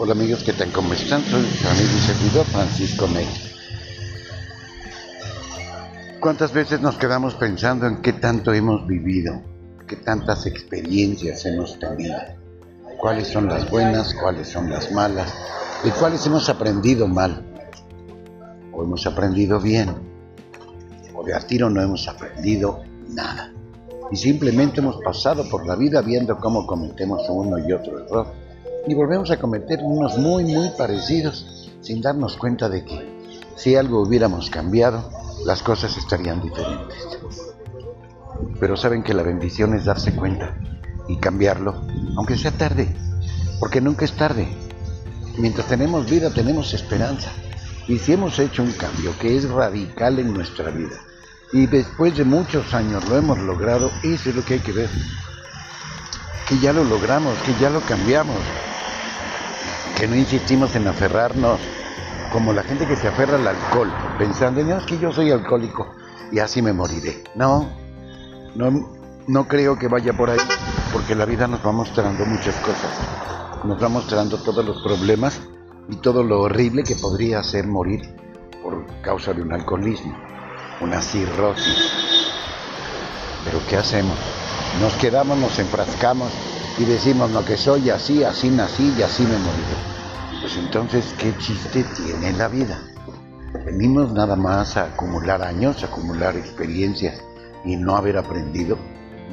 Hola amigos, ¿qué tal? ¿Cómo están? Soy su amigo y servidor Francisco Ney. ¿Cuántas veces nos quedamos pensando en qué tanto hemos vivido? ¿Qué tantas experiencias hemos tenido? ¿Cuáles son las buenas? ¿Cuáles son las malas? ¿De cuáles hemos aprendido mal? ¿O hemos aprendido bien? ¿O de a tiro no hemos aprendido nada? Y simplemente hemos pasado por la vida viendo cómo cometemos uno y otro error y volvemos a cometer unos muy, muy parecidos sin darnos cuenta de que si algo hubiéramos cambiado, las cosas estarían diferentes. Pero saben que la bendición es darse cuenta y cambiarlo, aunque sea tarde, porque nunca es tarde. Mientras tenemos vida tenemos esperanza. Y si hemos hecho un cambio que es radical en nuestra vida, y después de muchos años lo hemos logrado, eso es lo que hay que ver. Que ya lo logramos, que ya lo cambiamos, que no insistimos en aferrarnos como la gente que se aferra al alcohol, pensando, no, es que yo soy alcohólico y así me moriré. No, no, no creo que vaya por ahí, porque la vida nos va mostrando muchas cosas. Nos va mostrando todos los problemas y todo lo horrible que podría ser morir por causa de un alcoholismo, una cirrosis. Pero ¿qué hacemos? Nos quedamos, nos enfrascamos y decimos, no, que soy así, así nací y así me moriré. Pues entonces, ¿qué chiste tiene la vida? Venimos nada más a acumular años, a acumular experiencias y no haber aprendido,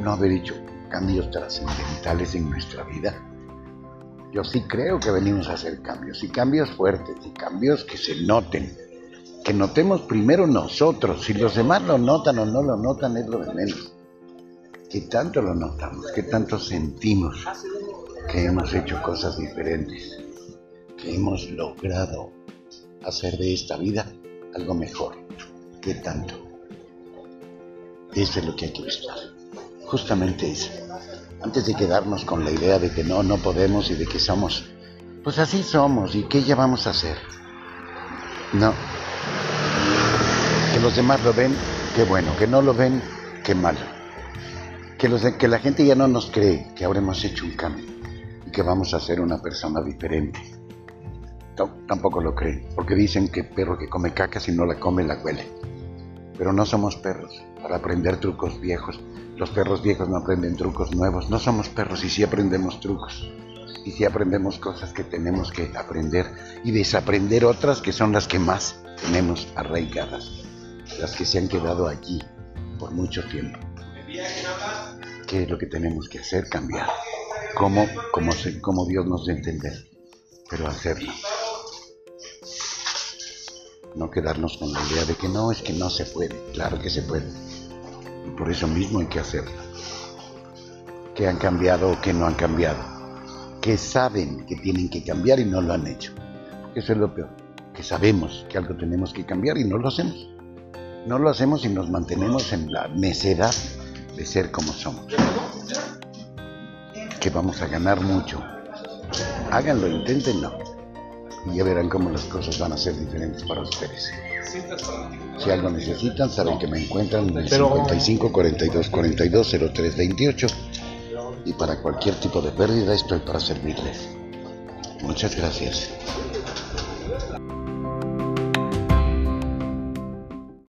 no haber hecho cambios trascendentales en nuestra vida. Yo sí creo que venimos a hacer cambios, y cambios fuertes, y cambios que se noten, que notemos primero nosotros, si los demás lo notan o no lo notan es lo de menos. ¿Qué tanto lo notamos? ¿Qué tanto sentimos que hemos hecho cosas diferentes? Que hemos logrado hacer de esta vida algo mejor. ¿Qué tanto? Eso es lo que hay que buscar. Justamente eso. Antes de quedarnos con la idea de que no, no podemos y de que somos, pues así somos y qué ya vamos a hacer. No. Que los demás lo ven, qué bueno. Que no lo ven, qué malo que, la gente ya no nos cree que habremos hecho un cambio y que vamos a ser una persona diferente. tampoco lo creen, porque dicen que perro que come caca si no la come la huele. Pero no somos perros para aprender trucos viejos. Los perros viejos no aprenden trucos nuevos. No somos perros y sí aprendemos trucos. Y sí aprendemos cosas que tenemos que aprender y desaprender otras que son las que más tenemos arraigadas. Las que se han quedado allí por mucho tiempo qué es lo que tenemos que hacer, cambiar. Cómo, cómo, cómo Dios nos dé entender, pero hacerlo. No quedarnos con la idea de que no, es que no se puede. Claro que se puede. Y por eso mismo hay que hacerlo. Que han cambiado o que no han cambiado. Que saben que tienen que cambiar y no lo han hecho. Eso es lo peor. Que sabemos que algo tenemos que cambiar y no lo hacemos. No lo hacemos y nos mantenemos en la necedad de ser como somos. Que vamos a ganar mucho. Háganlo, inténtenlo. Y ya verán cómo las cosas van a ser diferentes para ustedes. Si algo necesitan, saben que me encuentran en el 55 42 42 03 28. Y para cualquier tipo de pérdida estoy para servirles. Muchas gracias.